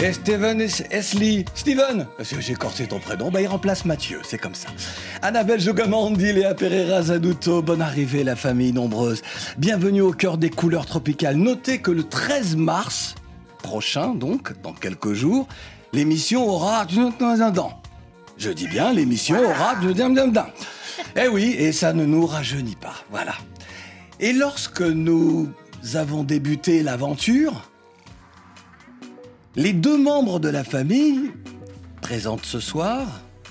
Et Steven Esli. Steven J'ai corsé ton prénom, bah il remplace Mathieu, c'est comme ça. Annabelle Jogamandi, Léa Pereira Zaduto, bonne arrivée la famille nombreuse. Bienvenue au cœur des couleurs tropicales. Notez que le 13 mars prochain, donc, dans quelques jours, l'émission aura... Je dis bien, l'émission aura... Eh oui, et ça ne nous rajeunit pas, voilà. Et lorsque nous avons débuté l'aventure, les deux membres de la famille, présentes ce soir,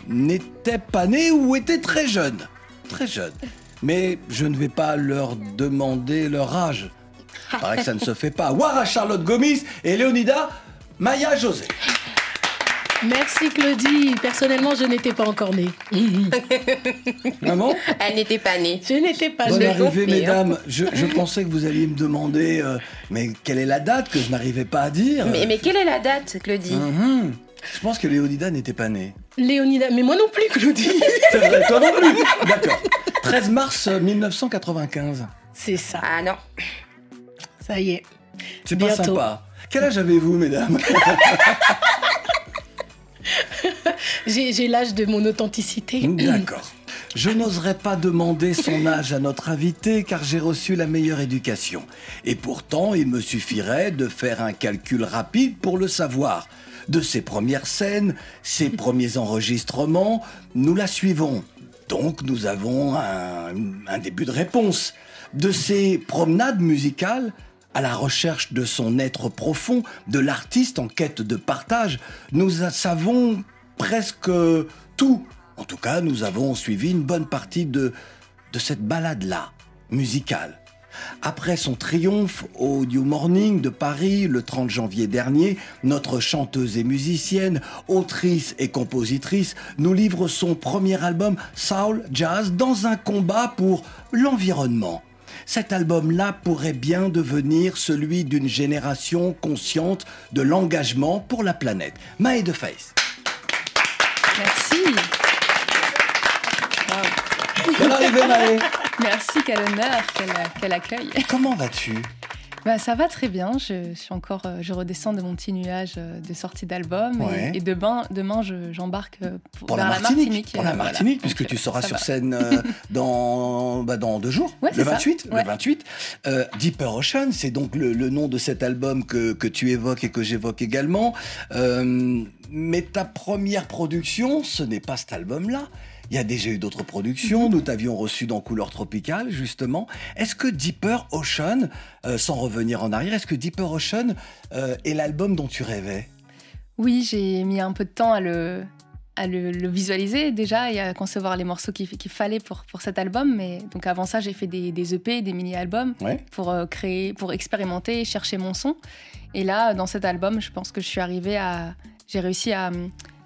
n'étaient pas nés ou étaient très jeunes. Très jeunes. Mais je ne vais pas leur demander leur âge. Paraît que ça ne se fait pas. Wara Charlotte Gomis et Léonida Maya José. Merci Claudie. Personnellement, je n'étais pas encore née. Maman Elle n'était pas née. Je n'étais pas Bonne née. arrivée, mesdames. Je, je pensais que vous alliez me demander, euh, mais quelle est la date que je n'arrivais pas à dire? Mais, mais quelle est la date, Claudie? Mhm. Je pense que Léonida n'était pas née. Léonida, mais moi non plus, Claudie. C'est vrai, toi non plus D'accord. 13 mars 1995. C'est ça. Ah non. Ça y est. C'est pas sympa. Quel âge avez-vous, mesdames? J'ai l'âge de mon authenticité. D'accord. Je n'oserais pas demander son âge à notre invité car j'ai reçu la meilleure éducation. Et pourtant, il me suffirait de faire un calcul rapide pour le savoir. De ses premières scènes, ses premiers enregistrements, nous la suivons. Donc nous avons un, un début de réponse. De ses promenades musicales à la recherche de son être profond, de l'artiste en quête de partage, nous savons presque tout. En tout cas, nous avons suivi une bonne partie de, de cette balade-là, musicale. Après son triomphe au New Morning de Paris le 30 janvier dernier, notre chanteuse et musicienne, autrice et compositrice nous livre son premier album Soul Jazz dans un combat pour l'environnement. Cet album-là pourrait bien devenir celui d'une génération consciente de l'engagement pour la planète. Maë de Face. Merci. Bonne arrivée Maë. Merci, quel honneur, quel, quel accueil. Comment vas-tu? Bah, ça va très bien. Je, suis encore, euh, je redescends de mon petit nuage euh, de sortie d'album Ouais. et, et demain, demain, je- j'embarque euh, pour, Pour vers la Martinique, pour la voilà. Martinique, puisque Donc, tu seras sur va. scène dans, bah, dans deux jours, Ouais, le c'est ça. 28. Ouais. Le 28. Euh, Deeper Ocean, c'est donc le, le nom de cet album que, que tu évoques et que j'évoque également. Euh, mais ta première production, ce n'est pas cet album-là. Il y a déjà eu d'autres productions. Nous t'avions reçu dans Couleur Tropicale, justement. Est-ce que Deeper Ocean, euh, sans revenir en arrière, est-ce que Deeper Ocean euh, est l'album dont tu rêvais? Oui, j'ai mis un peu de temps à le, à le, le visualiser déjà et à concevoir les morceaux qu'il qu'il fallait pour, pour cet album. Mais donc avant ça, j'ai fait des, des EP, des mini-albums Ouais. pour euh, créer, pour expérimenter, chercher mon son. Et là, dans cet album, je pense que je suis arrivée à, j'ai réussi à,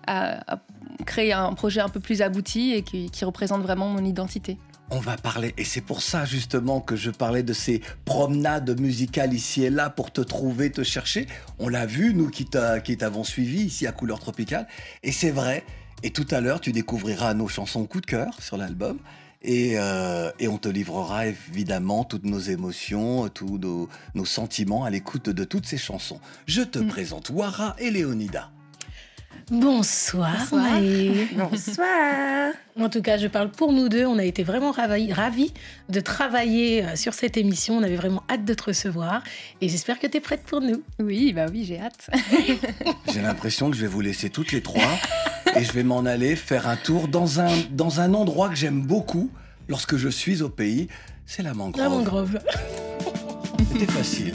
à- à créer un projet un peu plus abouti et qui, qui représente vraiment mon identité. On va parler, et c'est pour ça justement que je parlais de ces promenades musicales ici et là pour te trouver, te chercher. On l'a vu, nous qui t'a- qui t'avons suivi ici à Couleur Tropicale, et c'est vrai. Et tout à l'heure, tu découvriras nos chansons coup de cœur sur l'album. Et, euh, et on te livrera évidemment toutes nos émotions, tous nos, nos sentiments à l'écoute de toutes ces chansons. Je te présente Wara et Léonida. Bonsoir, Bonsoir. Maë. Bonsoir. En tout cas, je parle pour nous deux. On a été vraiment ravis, ravis de travailler euh, sur cette émission. On avait vraiment hâte de te recevoir. Et j'espère que tu es prête pour nous. Oui, bah oui, j'ai hâte. J'ai l'impression que je vais vous laisser toutes les trois et je vais m'en aller faire un tour dans un, dans un endroit que j'aime beaucoup lorsque je suis au pays. C'est la mangrove. La mangrove. C'était facile.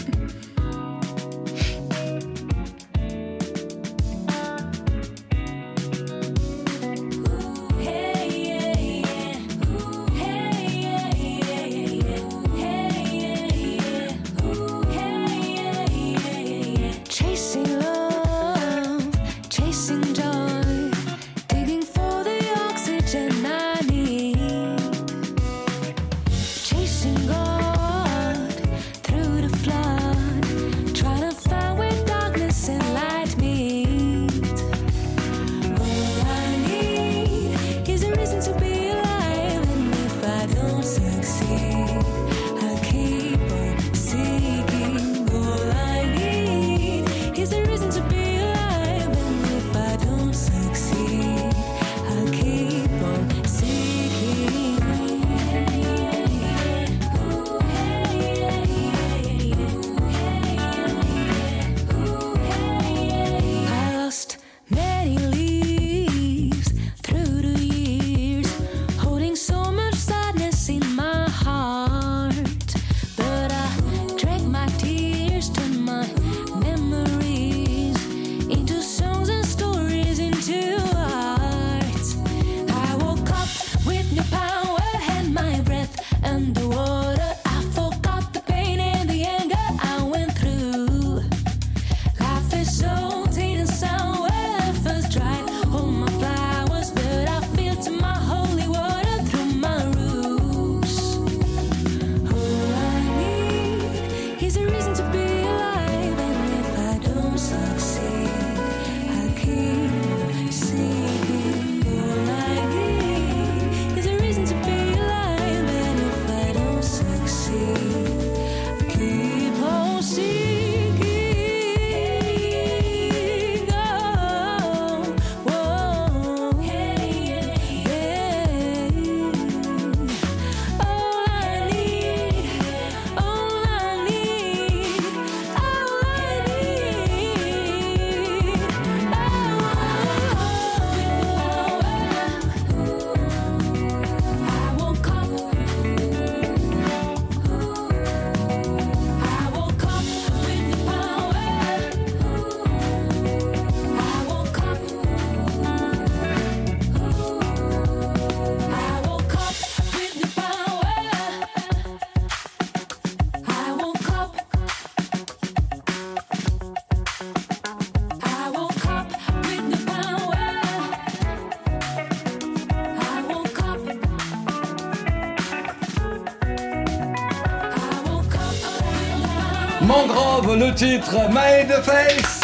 Mangrove, le titre, Made the Face.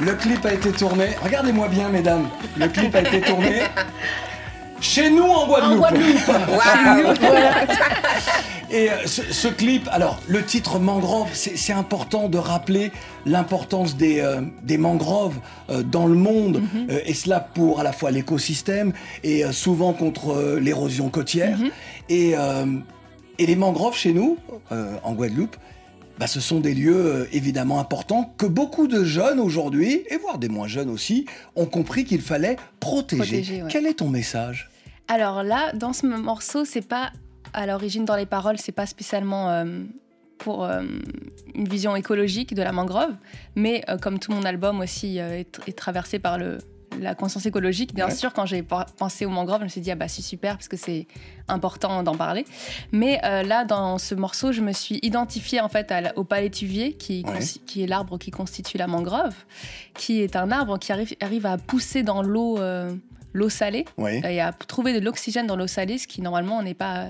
Le clip a été tourné. Regardez-moi bien, mesdames. Le clip a été tourné chez nous en Guadeloupe. Et euh, ce, ce clip, alors le titre mangrove, c'est important de rappeler l'importance des, euh, des mangroves euh, dans le monde, euh, et cela pour à la fois l'écosystème et souvent contre l'érosion côtière. et, euh, et les mangroves chez nous, en Guadeloupe, bah, ce sont des lieux évidemment importants que beaucoup de jeunes aujourd'hui, et voire des moins jeunes aussi, ont compris qu'il fallait protéger. Protéger, ouais. Quel est ton message? Alors là, dans ce morceau, c'est pas à l'origine dans les paroles, c'est pas spécialement euh, pour euh, une vision écologique de la mangrove, mais euh, comme tout mon album aussi est, est traversé par le la conscience écologique, bien Ouais. sûr, quand j'ai pensé aux mangroves, je me suis dit, ah bah c'est super, parce que c'est important d'en parler. Mais là, dans ce morceau, je me suis identifiée en fait à au palétuvier, qui, Ouais. qui est l'arbre qui constitue la mangrove, qui est un arbre qui arrive, arrive à pousser dans l'eau l'eau salée Oui. et à trouver de l'oxygène dans l'eau salée, ce qui normalement n'est pas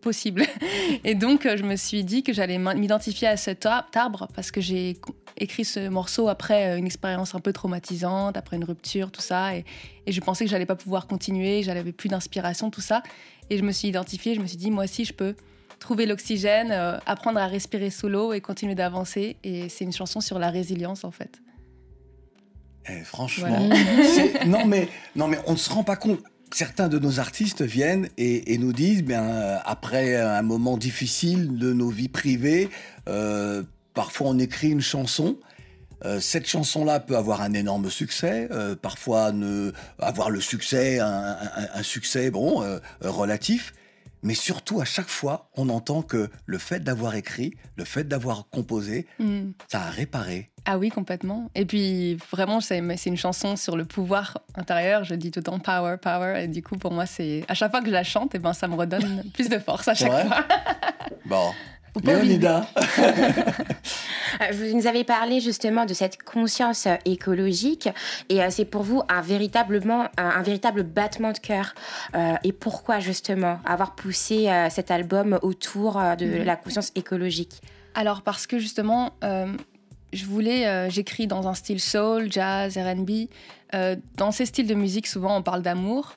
possible. Et donc, euh, je me suis dit que j'allais m'identifier à cet ar- arbre parce que j'ai écrit ce morceau après euh, une expérience un peu traumatisante, après une rupture, tout ça. Et, et je pensais que j'allais pas pouvoir continuer, j'avais plus d'inspiration, tout ça. Et je me suis identifiée, je me suis dit, moi aussi, je peux trouver l'oxygène, euh, apprendre à respirer sous l'eau et continuer d'avancer. Et c'est une chanson sur la résilience, en fait. Eh, franchement, non mais non mais on ne se rend pas compte. Certains de nos artistes viennent et, et nous disent, bien euh, après un moment difficile de nos vies privées, euh, parfois on écrit une chanson. Euh, cette chanson-là peut avoir un énorme succès, parfois ne avoir le succès, un, un- un succès bon relatif, mais surtout à chaque fois, on entend que le fait d'avoir écrit, le fait d'avoir composé, Mm. ça a réparé. Ah oui, complètement. Et puis, vraiment, c'est une chanson sur le pouvoir intérieur. Je dis tout le temps power, power. Et du coup, pour moi, c'est à chaque fois que je la chante, et ben, ça me redonne plus de force à chaque fois. Bon. Léonida. Euh, Vous nous avez parlé justement de cette conscience euh, écologique et euh, c'est pour vous un, véritablement, un, un véritable battement de cœur. Euh, et pourquoi justement avoir poussé cet album autour de Mhm. la conscience écologique? Alors, parce que justement, euh, je voulais, euh, j'écris dans un style soul, jazz, RB. Euh, dans ces styles de musique, souvent, on parle d'amour.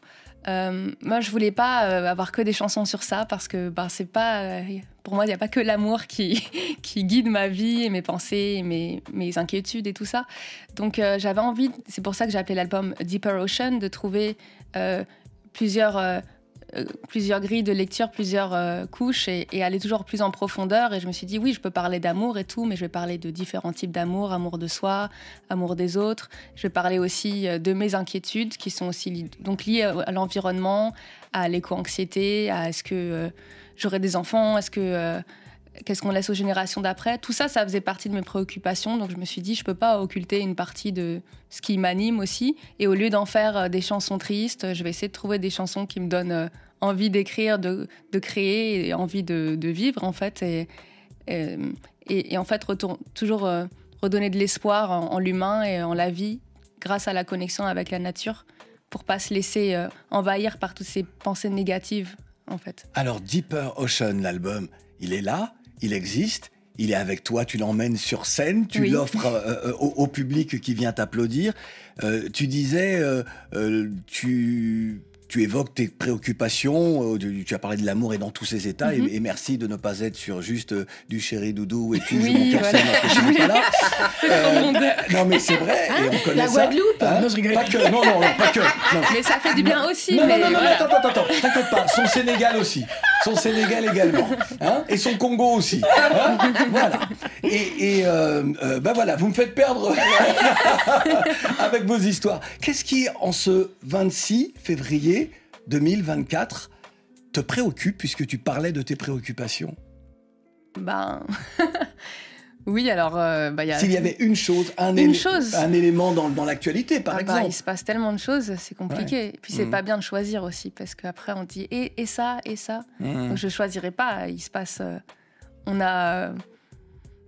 Euh, moi, je voulais pas euh, avoir que des chansons sur ça parce que bah, c'est pas, euh, pour moi, il n'y a pas que l'amour qui, guide ma vie et mes pensées, mes, inquiétudes et tout ça. Donc, euh, j'avais envie, c'est pour ça que j'ai appelé l'album Deeper Ocean, de trouver euh, plusieurs, euh, plusieurs grilles de lecture, plusieurs euh, couches et, aller toujours plus en profondeur. Et je me suis dit, oui, je peux parler d'amour et tout, mais je vais parler de différents types d'amour, amour de soi, amour des autres. Je vais parler aussi euh, de mes inquiétudes qui sont aussi donc liées à l'environnement, à l'éco-anxiété, à est-ce que j'aurai des enfants, est-ce que qu'est-ce qu'on laisse aux générations d'après. Tout ça, ça faisait partie de mes préoccupations. Donc je me suis dit, je peux pas occulter une partie de ce qui m'anime aussi. Et au lieu d'en faire des chansons tristes, je vais essayer de trouver des chansons qui me donnent envie d'écrire, de, de créer et envie de, de vivre en fait. Et, et, en fait, retourne, toujours euh, redonner de l'espoir en, en l'humain et en la vie grâce à la connexion avec la nature pour pas se laisser euh, envahir par toutes ces pensées négatives en fait. Alors, Deeper Ocean, l'album, il est là, il existe, il est avec toi, tu l'emmènes sur scène, tu Oui. l'offres euh, au, au public qui vient t'applaudir. Euh, tu disais, euh, tu, tu évoques tes préoccupations, euh, tu, as parlé de l'amour et dans tous ses états, Mhm. et, et merci de ne pas être sur juste euh, du chéri doudou et tu joues Oui, mon cœur voilà. je suis pas là. Euh, non mais c'est vrai, et on connaît La ça. Guadeloupe Hein Non, je rigole. Pas que, non, non, pas que. non. Mais ça fait du bien aussi. Non, mais non, non, non, voilà. attends, attends, attends, t'inquiète pas, son Sénégal aussi, son Sénégal également, hein, et son Congo aussi, hein, voilà. Et, et euh, euh, ben voilà, vous me faites perdre avec vos histoires. Qu'est-ce qui, en ce 26 février 2024, te préoccupe puisque tu parlais de tes préoccupations? Ben. oui, alors, euh, bah, il y a. S'il y avait une chose, un, Une élé- chose. un élément dans, dans l'actualité, par Ah bah, exemple. il se passe tellement de choses, c'est compliqué. Et puis c'est Mhm. pas bien de choisir aussi, parce qu'après on dit et, et ça, et ça. Mmh. Donc je choisirai pas. Il se passe. euh, on a. euh,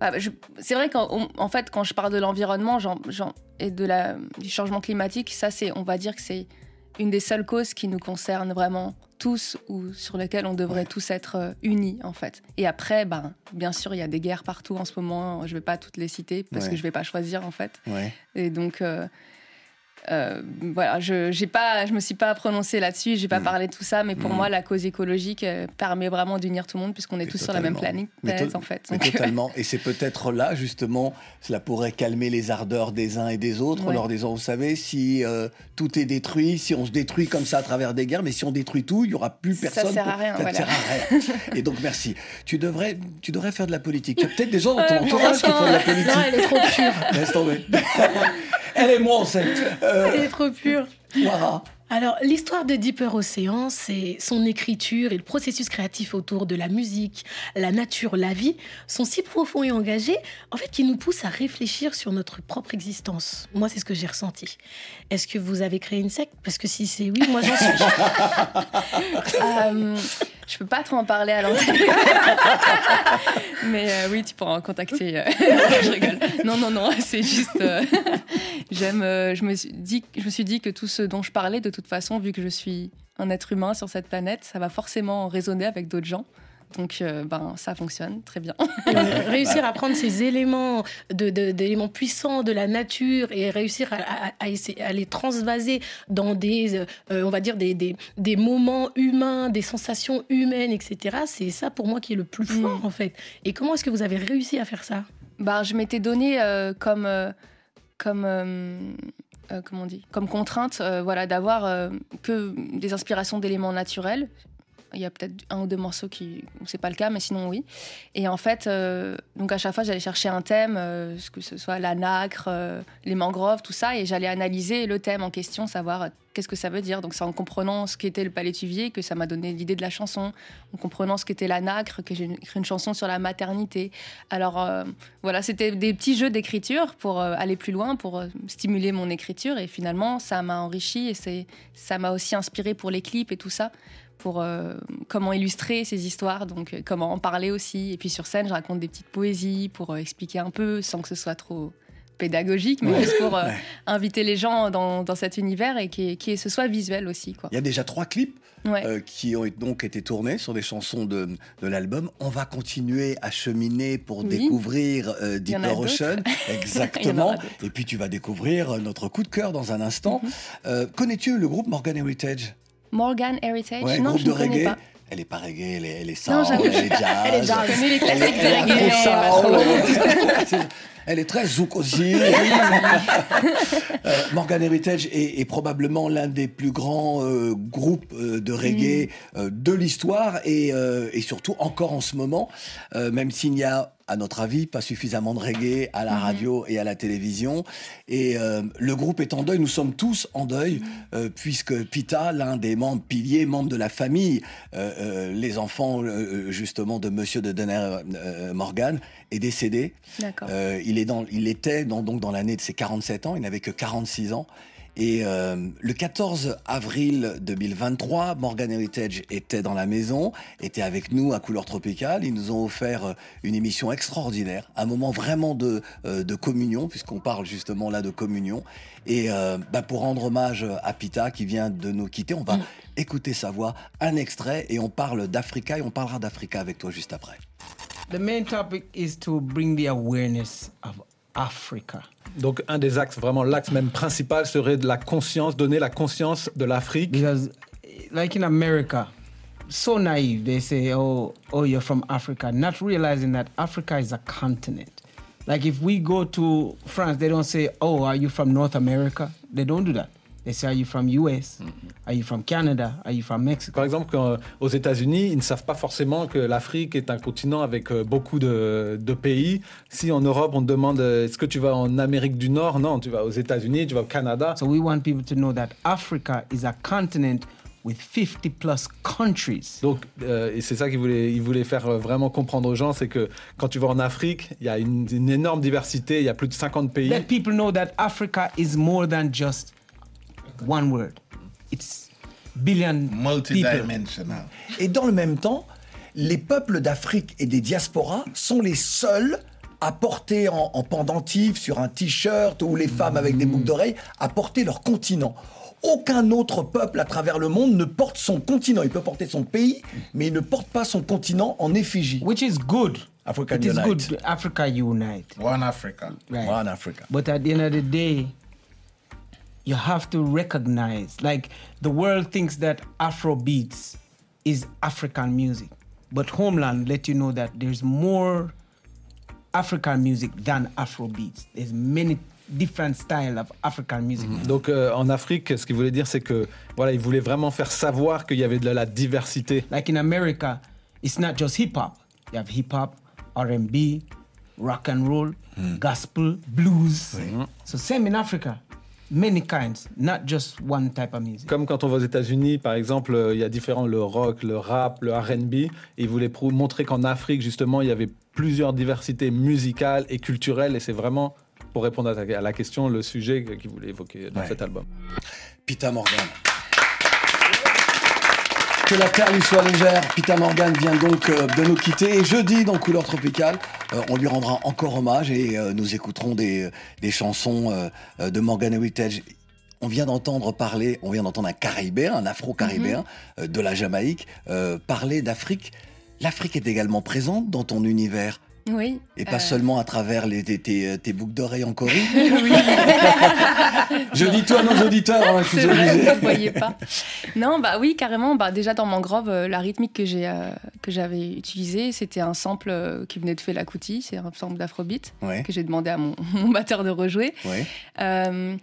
bah, je- c'est vrai qu'en en fait, quand je parle de l'environnement et de la, du changement climatique, ça, c'est, on va dire que c'est une des seules causes qui nous concerne vraiment tous ou sur lesquels on devrait tous être euh, unis en fait. Et après, ben, bien sûr, il y a des guerres partout en ce moment. Je vais pas toutes les citer parce Ouais. que je vais pas choisir en fait. Ouais. Et donc, euh, euh, voilà, je j'ai pas, je me suis pas prononcée là-dessus, j'ai pas Mm. parlé de tout ça, mais pour Mm. moi, la cause écologique euh, permet vraiment d'unir tout le monde puisqu'on est Mais tous sur la même planète, Mais planète, to- en fait. Mais totalement. Et c'est peut-être là, justement, cela pourrait calmer les ardeurs des uns et des autres en leur disant, vous savez, si euh, tout est détruit, si on se détruit comme ça à travers des guerres, mais si on détruit tout, il y aura plus Ça personne. sert à rien, Ça ne voilà. sert à rien. Et donc, merci. Tu devrais, tu devrais faire de la politique. Tu as peut-être des gens dans ton entourage qui font de la Non, politique. elle est trop pure. Laisse tomber. Elle est moi, cette. Euh, Elle est trop pure. Alors, l'histoire de Deeper Ocean, c'est son écriture et le processus créatif autour de la musique, la nature, la vie, sont si profonds et engagés, en fait, qui nous poussent à réfléchir sur notre propre existence. Moi, c'est ce que j'ai ressenti. Est-ce que vous avez créé une secte? Parce que si c'est oui, moi j'en suis. euh, je peux pas trop en parler à l'antenne. Mais euh, oui, tu pourras en contacter. euh, je rigole. Non, non, non, c'est juste. J'aime. euh, je, me suis dit, je me suis dit que tout ce dont je parlais, de toute façon, vu que je suis un être humain sur cette planète, ça va forcément résonner avec d'autres gens. Donc, euh, ben, ça fonctionne très bien. Réussir à prendre ces éléments de, de- d'éléments puissants de la nature et réussir à, à- à essayer- à les transvaser dans des, euh, on va dire des, des, des moments humains, des sensations humaines, etc. C'est ça pour moi qui est le plus fort en fait. Et comment est-ce que vous avez réussi à faire ça? Bah, je m'étais donné euh, comme, comme, euh, euh, on comme contrainte, euh, voilà, d'avoir que des inspirations d'éléments naturels. Il y a peut-être un ou deux morceaux qui, c'est pas le cas, mais sinon oui. Et en fait, euh, donc à chaque fois, j'allais chercher un thème, euh, que ce soit la nacre, euh, les mangroves, tout ça, et j'allais analyser le thème en question, savoir euh, qu'est-ce que ça veut dire. Donc c'est en comprenant ce qu'était le palétuvier que ça m'a donné l'idée de la chanson, en comprenant ce qu'était la nacre que j'ai écrit une chanson sur la maternité. Alors voilà, c'était des petits jeux d'écriture pour aller plus loin, pour stimuler mon écriture, et finalement ça m'a enrichi et ça m'a aussi inspiré pour les clips et tout ça pour euh, comment illustrer ces histoires, donc euh, comment en parler aussi. Et puis sur scène, je raconte des petites poésies pour euh, expliquer un peu, sans que ce soit trop pédagogique, mais Ouais. juste pour euh, Ouais. inviter les gens dans, dans cet univers et qui, qui ce soit visuel aussi. Quoi. Il y a déjà trois clips Ouais. euh, qui ont donc été tournés sur des chansons de, de l'album. On va continuer à cheminer pour Oui. découvrir euh, d'autres. Ocean. Exactement. Et puis tu vas découvrir notre coup de cœur dans un instant. Mhm. Connais-tu le groupe Morgan Heritage? Morgan Heritage, Ouais, non, groupe je de ne connais reggae. pas. Elle est pas reggae, elle est, elle est Non, j'avoue, elle est jazz. elle est jazz. Je connais les classiques elle est de reggae, Elle est très zouk aussi. Euh, Morgan Heritage est, est probablement l'un des plus grands euh, groupes euh, de reggae euh, de l'histoire et, et surtout encore en ce moment, même s'il n'y a à notre avis, pas suffisamment de reggae à la Mhm. radio et à la télévision. Et euh, le groupe est en deuil, nous sommes tous en deuil, euh, puisque Pita, l'un des membres piliers, membre de la famille, euh, les enfants justement de Monsieur de Denner euh, Morgan, est décédé. Il, est dans, il était dans, donc dans l'année de ses 47 ans, il n'avait que 46 ans. Et euh, le 14 avril 2023, Morgan Heritage était dans la maison, était avec nous à Couleur Tropicale. Ils nous ont offert euh, une émission extraordinaire, un moment vraiment de, euh, de communion, puisqu'on parle justement là de communion. Et euh, bah, pour rendre hommage à Pita qui vient de nous quitter, on va écouter sa voix, un extrait, et on parle d'Africa, et on parlera d'Africa avec toi juste après. The main topic is to bring the awareness of Africa. Donc un des axes, vraiment l'axe même principal serait de la conscience, donner la conscience de l'Afrique. Because, like in America, so naive, they say, oh, oh, you're from Africa, not realizing that Africa is a continent. Like if we go to France, they don't say, oh, are you from North America? They don't do that. They say, are you from US? Are you from Canada? Are you from Mexico? Par exemple, quand, euh, aux États-Unis, ils ne savent pas forcément que l'Afrique est un continent avec euh, beaucoup de, de pays. Si en Europe, on te demande euh, est-ce que tu vas en Amérique du Nord? Non, tu vas aux États-Unis, tu vas au Canada. So we want people to know that Africa is a continent with 50 plus countries. Donc, euh, et c'est ça qu'ils voulaient, ils voulaient faire vraiment comprendre aux gens, c'est que quand tu vas en Afrique, il y a une, une énorme diversité, il y a plus de 50 pays. Let people know that Africa is more than just one word. It's billion Multidimensional. Et dans le même temps, les peuples d'Afrique et des diasporas sont les seuls à porter en, en pendentif sur un t-shirt ou les femmes avec des boucles d'oreilles à porter leur continent. Aucun autre peuple à travers le monde ne porte son continent. Il peut porter son pays, mais il ne porte pas son continent en effigie. Which is good. African it is good. Africa unite. One Africa. Right. One Africa. But at the end of the day, you have to recognize, like the world thinks that Afro beats is African music, but Homeland let you know that there's more African music than Afro beats. There's many different style of African music. Mhm. Donc euh, en Afrique, ce qu'il voulait dire, c'est que voilà, il voulait vraiment faire savoir qu'il y avait de la diversité. Like in America, it's not just hip hop. You have hip hop, R&B, rock and roll, hmm. gospel, blues. So same in Africa, many kinds, not just one type of music. Comme quand on va aux États-Unis, par exemple, euh, il y a différents le rock, le rap, le R&B. Et il voulait prou- montrer qu'en Afrique, justement, il y avait plusieurs diversités musicales et culturelles. Et c'est vraiment, pour répondre à, ta- à la question, le sujet que- qu'il voulait évoquer dans Ouais. cet album. Pita Morgan. Que la terre lui soit légère. Pita Morgan vient donc euh, de nous quitter. Et jeudi, dans Couleur Tropicale, euh, on lui rendra encore hommage et euh, nous écouterons des, des chansons de Morgan Heritage. On vient d'entendre parler, on vient d'entendre un Caribéen, un Afro-Caribéen euh, de la Jamaïque, euh, parler d'Afrique. L'Afrique est également présente dans ton univers. Oui. Et pas euh, seulement à travers les, tes, tes- tes boucles d'oreilles en Corée. oui. Je dis tout à nos auditeurs, hein, je suis vrai, vous ne voyez pas. Non, bah oui, carrément. Bah, déjà dans Mangrove, euh, la rythmique que j'ai euh, que j'avais utilisée, c'était un sample euh, qui venait de Fela Kuti, c'est un sample d'Afrobeat Ouais. que j'ai demandé à mon, mon batteur de rejouer. Ouais. Euh,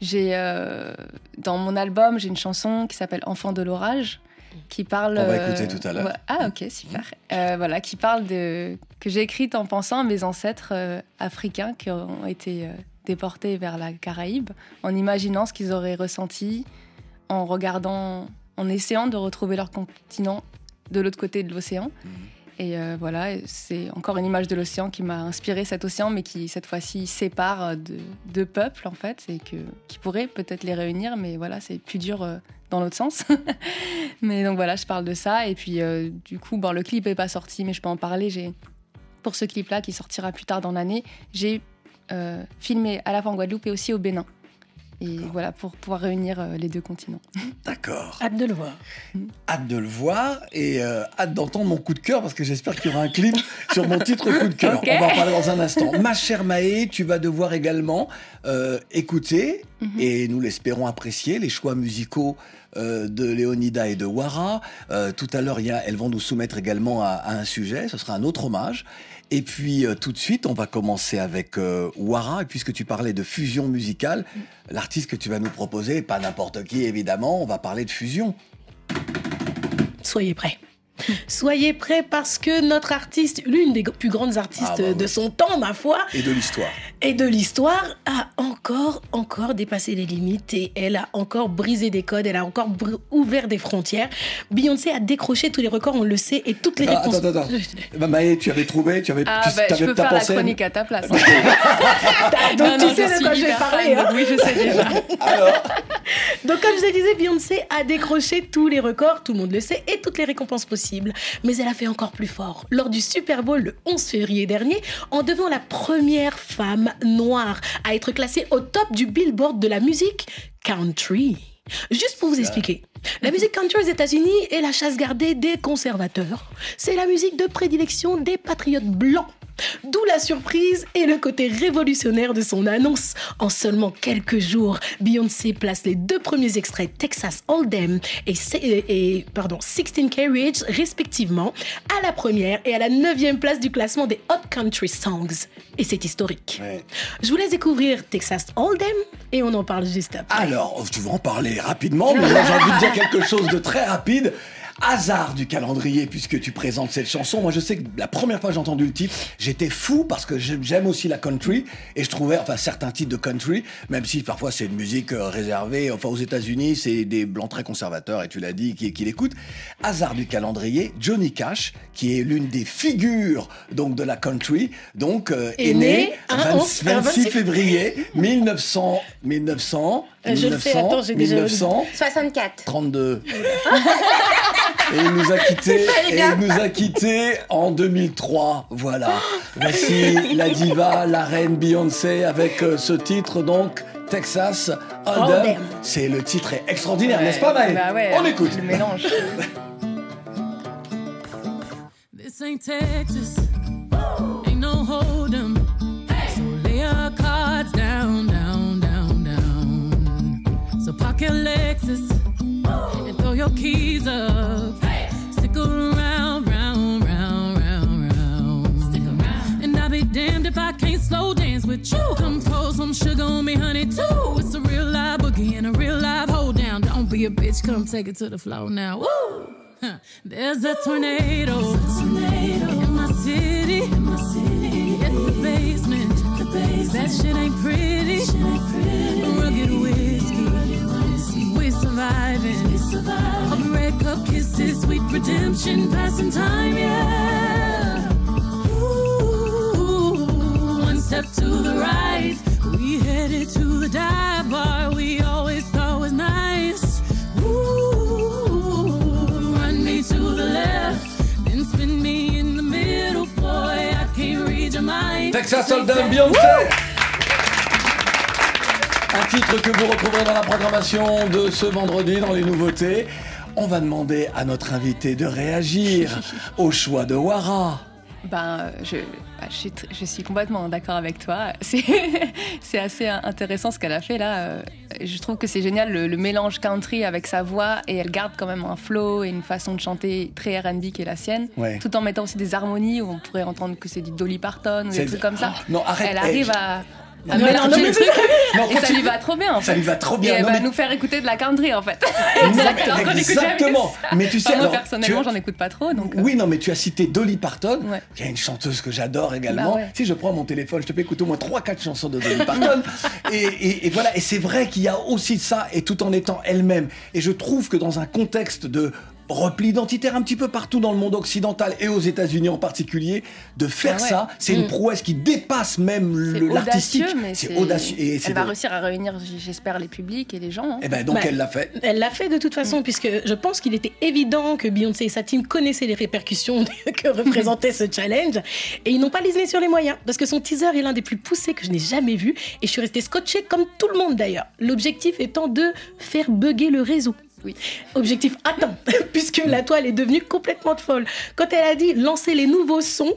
j'ai euh, dans mon album, j'ai une chanson qui s'appelle Enfant de l'orage qui parle On va écouter tout à l'heure. ouais, ah OK, super. Euh, voilà, qui parle de que j'ai écrite en pensant à mes ancêtres euh, africains qui ont été euh, déportés vers la Caraïbe en imaginant ce qu'ils auraient ressenti en regardant en essayant de retrouver leur continent de l'autre côté de l'océan. Et euh, voilà, c'est encore une image de l'océan qui m'a inspiré cet océan, mais qui cette fois-ci sépare euh, de deux peuples en fait, et qui pourrait peut-être les réunir, mais voilà, c'est plus dur euh, dans l'autre sens. mais donc voilà, je parle de ça, et puis du coup, bon, le clip est pas sorti, mais je peux en parler. J'ai pour ce clip-là qui sortira plus tard dans l'année, j'ai filmé à la fois en Guadeloupe et aussi au Bénin. Et voilà, pour pouvoir réunir euh, les deux continents. D'accord. Hâte de le voir. Hâte de le voir et euh, hâte d'entendre mon coup de cœur parce que j'espère qu'il y aura un clip sur mon titre coup de cœur. On va en parler dans un instant. Ma chère Maë, tu vas devoir également euh, écouter Mhm. et nous l'espérons apprécier les choix musicaux euh, de Léonida et de Wara. Euh, tout à l'heure, elles vont nous soumettre également à, à un sujet. Ce sera un autre hommage. Et puis euh, tout de suite, on va commencer avec euh, Wara. Et puisque tu parlais de fusion musicale, l'artiste que tu vas nous proposer, pas n'importe qui évidemment, on va parler de fusion. Soyez prêts. Soyez prêts parce que notre artiste, l'une des plus grandes artistes Ah bah de oui. son temps, ma foi, Et de l'histoire. Et de l'histoire, a encore, encore dépassé les limites et elle a encore brisé des codes, elle a encore ouvert des frontières. Beyoncé a décroché tous les records, on le sait, et toutes les Ah, réponses. attends, attends, attends. Bah, Maë, tu avais trouvé, tu avais Ah tu, bah, je t'avais peux faire la chronique à ta place. Donc Non, non, tu sais je de quoi je vais parler. hein. oui, je sais déjà. Donc, comme je le disais, Beyoncé a décroché tous les records, tout le monde le sait, et toutes les récompenses possibles. Mais elle a fait encore plus fort. Lors du Super Bowl le 11 février dernier, en devenant la première femme noire à être classée au top du Billboard de la musique country. Juste pour vous expliquer, la musique country aux États-Unis est la chasse gardée des conservateurs. C'est la musique de prédilection des patriotes blancs. D'où la surprise et le côté révolutionnaire de son annonce. En seulement quelques jours, Beyoncé place les deux premiers extraits Texas Hold'em et, et- pardon, 16 Carriage respectivement à la première et à la neuvième place du classement des Hot Country Songs. Et c'est historique. Ouais. Je vous laisse découvrir Texas Hold'em et on en parle juste après. Alors, tu vas en parler rapidement, mais j'ai envie de dire quelque chose de très rapide. Hasard du calendrier puisque tu présentes cette chanson. Moi je sais que la première fois que j'ai entendu le titre, j'étais fou parce que j'aime aussi la country et je trouvais enfin certains titres de country, même si parfois c'est une musique euh, réservée. Enfin aux États-Unis c'est des blancs très conservateurs et tu l'as dit qui, qui l'écoutent. Hasard du calendrier, Johnny Cash qui est l'une des figures donc de la country, donc euh, Est né né un 20 11 un 26 26 février 1900 1900 Euh, je le sais, attends, j'ai déjà- 1900 64. 32. Et il nous a quittés, Fallait et bien. il nous a quittés en 2003. Voilà. Voici la diva, la reine Beyoncé avec euh, ce titre donc. Texas Hold'em. C'est le titre est extraordinaire, Ouais, n'est-ce pas Maë bah ouais, On écoute. Le mélange. This ain't Texas. Park your Lexus and throw your keys up. Stick around, round, round, round, round. Stick around. And I'll be damned if I can't slow dance with you. Come pour some sugar on me, honey, too. It's a real live boogie and a real live hold down. Don't be a bitch, come take it to the floor now. Woo! Huh. There's a tornado, in my city, in my city. The basement, the basement. That shit ain't pretty. Rugged whiskey, we surviving. Of red cup kisses, sweet redemption, passing time, yeah. Ooh, one step to the right, we headed to the dive bar we always thought was nice. Ooh, run me to the left, then spin me in the middle, boy. I can't read your mind. Texas Hold'em Beyoncé Un titre que vous retrouverez dans la programmation de ce vendredi dans les nouveautés. On va demander à notre invité de réagir au choix de Wara. Ben, euh, je, bah, je, suis, tr- je suis complètement d'accord avec toi. C'est assez intéressant ce qu'elle a fait là. Euh, Je trouve que c'est génial le, le mélange country avec sa voix et elle garde quand même un flow et une façon de chanter très R&B qui est la sienne, Ouais. tout en mettant aussi des harmonies où on pourrait entendre que c'est du Dolly Parton ou des trucs comme ça. Oh, non, arrête, Elle eh, arrive à, Mais Non, et ça lui va trop bien. En Ça fait. lui va trop bien. Et elle va mais- nous faire écouter de la country en fait. Mais exactement. ça. Mais tu sais, Enfin, moi alors, personnellement, j'en écoute pas trop donc. euh, Oui, non, mais tu as cité Dolly Parton, Ouais. qui est une chanteuse que j'adore également. Bah ouais. Si je prends mon téléphone, je te peux écouter au moins 3-4 chansons de Dolly Parton. et, et- et voilà, et c'est vrai qu'il y a aussi ça, et tout en étant elle-même. Et je trouve que dans un contexte de repli identitaire un petit peu partout dans le monde occidental et aux États-Unis en particulier, de faire Ah ouais. ça, c'est une Mm. prouesse qui dépasse même l'artistique. audacieux, mais C'est audacieux. Et elle va de- réussir à réunir, j'espère, les publics et les gens. hein. Eh ben donc Bah, elle l'a fait. Elle l'a fait de toute façon, puisque je pense qu'il était évident que Beyoncé et sa team connaissaient les répercussions que représentait ce challenge. Et ils n'ont pas lésiné sur les moyens, parce que son teaser est l'un des plus poussés que je n'ai jamais vu. Et je suis restée scotchée comme tout le monde d'ailleurs. L'objectif étant de faire bugger le réseau. Oui. Objectif atteint, puisque la toile est devenue complètement folle. Quand elle a dit lancer les nouveaux sons,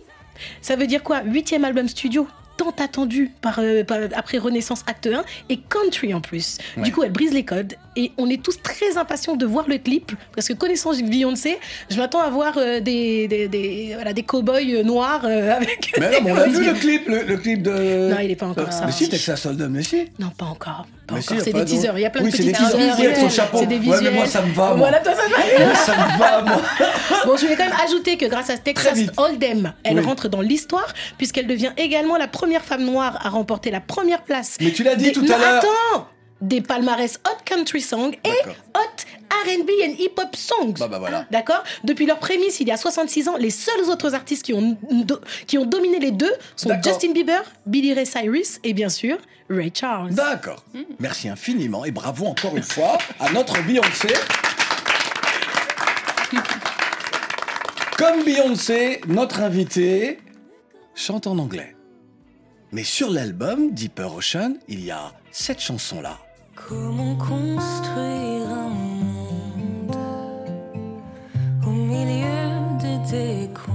ça veut dire quoi? Huitième album studio tant attendu par, euh, par- après Renaissance Acte 1 et country en plus. Ouais. Du coup, elle brise les codes et on est tous très impatients de voir le clip parce que connaissant Beyoncé, je m'attends à voir euh, des, des, des, voilà, des cow-boys euh, noirs euh, avec. Mais non, mais on a vu le clip, le, le clip de. Non, il est pas encore Euh, sorti. Mais si, Texas Hold'em, mais si. Non, pas encore. Pas si, encore. c'est des teasers. Il y a plein oui, de c'est petits des teasers. C'est des Ouais, mais visuels. moi, ça me va, moi. Voilà, toi, ça te va. Ça me va, moi. Bon, je voulais quand même ajouter que grâce à Texas. Hold'em, elle Oui. rentre dans l'histoire puisqu'elle devient également la première femme noire à remporter la première place. Mais tu l'as dit des- tout à l'heure. Attends des palmarès Hot Country Song et. Hot R&B and Hip Hop Songs. Bah, bah, voilà. D'accord Depuis leur prémisse, il y a 66 ans, les seuls autres artistes qui ont, do- qui ont dominé les deux sont. Justin Bieber, Billy Ray Cyrus et bien sûr Ray Charles. D'accord. Merci infiniment et bravo encore une fois à notre Beyoncé. Comme Beyoncé, notre invité chante en anglais. Mais sur l'album Deeper Ocean, il y a cette chanson-là. Comment construire un monde au milieu des décombres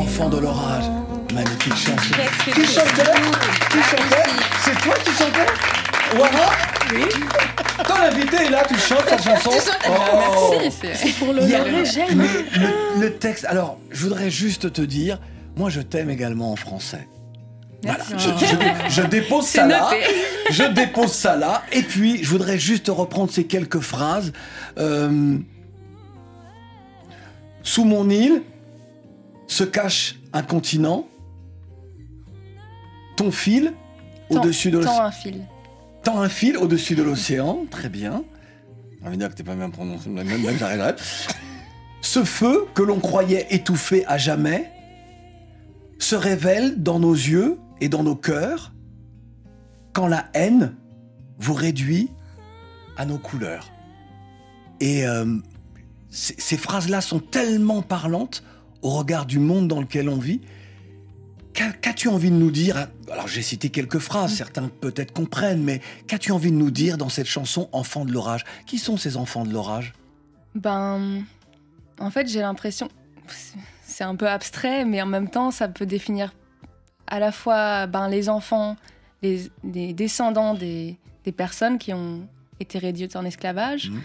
Enfant de l'orage. Magnifique chanson. Qui chantait. Qui chantait C'est toi qui chantais Wara Oui. Quand l'invité est là, tu chantes ta chanson Oh. Merci. c'est- pour mais le, le texte. Alors, je voudrais juste te dire, moi, je t'aime également en français. Voilà, je, je- je dépose ça là. Je dépose ça là. Et puis, je voudrais juste reprendre ces quelques phrases. Euh, Sous mon île se cache un continent. Ton fil au-dessus de l'océan. un fil. Tant un fil au-dessus de l'océan. Très bien. On va dire que t'es pas bien prononcé, même, j'arrêterai. Ce feu que l'on croyait étouffé à jamais se révèle dans nos yeux et dans nos cœurs quand la haine vous réduit à nos couleurs. Et euh, ces phrases-là sont tellement parlantes au regard du monde dans lequel on vit. Qu'a- Qu'as-tu envie de nous dire Alors j'ai cité quelques phrases, certains peut-être comprennent, mais qu'as-tu envie de nous dire dans cette chanson Enfants de l'orage Qui sont ces enfants de l'orage? Ben, en fait, j'ai l'impression, c'est un peu abstrait, mais en même temps, ça peut définir à la fois ben, les enfants, les, les descendants des, des personnes qui ont été réduites en esclavage. Mhm.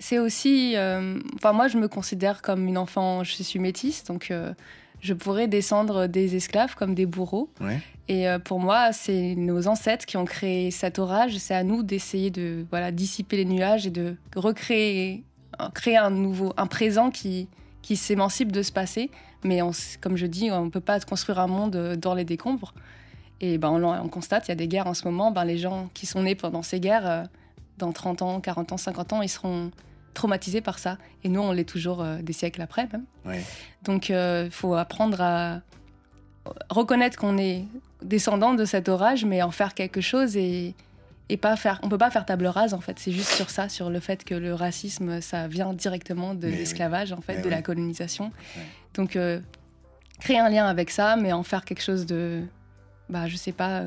C'est aussi, euh, enfin moi, je me considère comme une enfant, je suis métisse, donc euh, je pourrais descendre des esclaves comme des bourreaux. Ouais. Et euh, pour moi, c'est nos ancêtres qui ont créé cet orage. C'est à nous d'essayer de voilà, dissiper les nuages et de recréer, créer un nouveau, un présent qui, qui s'émancipe de ce passé. Mais on comme je dis, on ne peut pas construire un monde dans les décombres. Et ben, on, on constate, il y a des guerres en ce moment. Ben, les gens qui sont nés pendant ces guerres, dans 30 ans, 40 ans, 50 ans, ils seront traumatisés par ça. Et nous, on l'est toujours euh, des siècles après même. Ouais. Donc, il faut apprendre à reconnaître qu'on est descendant de cet orage, mais en faire quelque chose et, et pas faire. On peut pas faire table rase en fait. C'est juste sur ça, sur le fait que le racisme, ça vient directement de oui. l'esclavage en fait, Mais de oui. la colonisation. Ouais. Donc, euh, créer un lien avec ça, mais en faire quelque chose de, bah, je sais pas.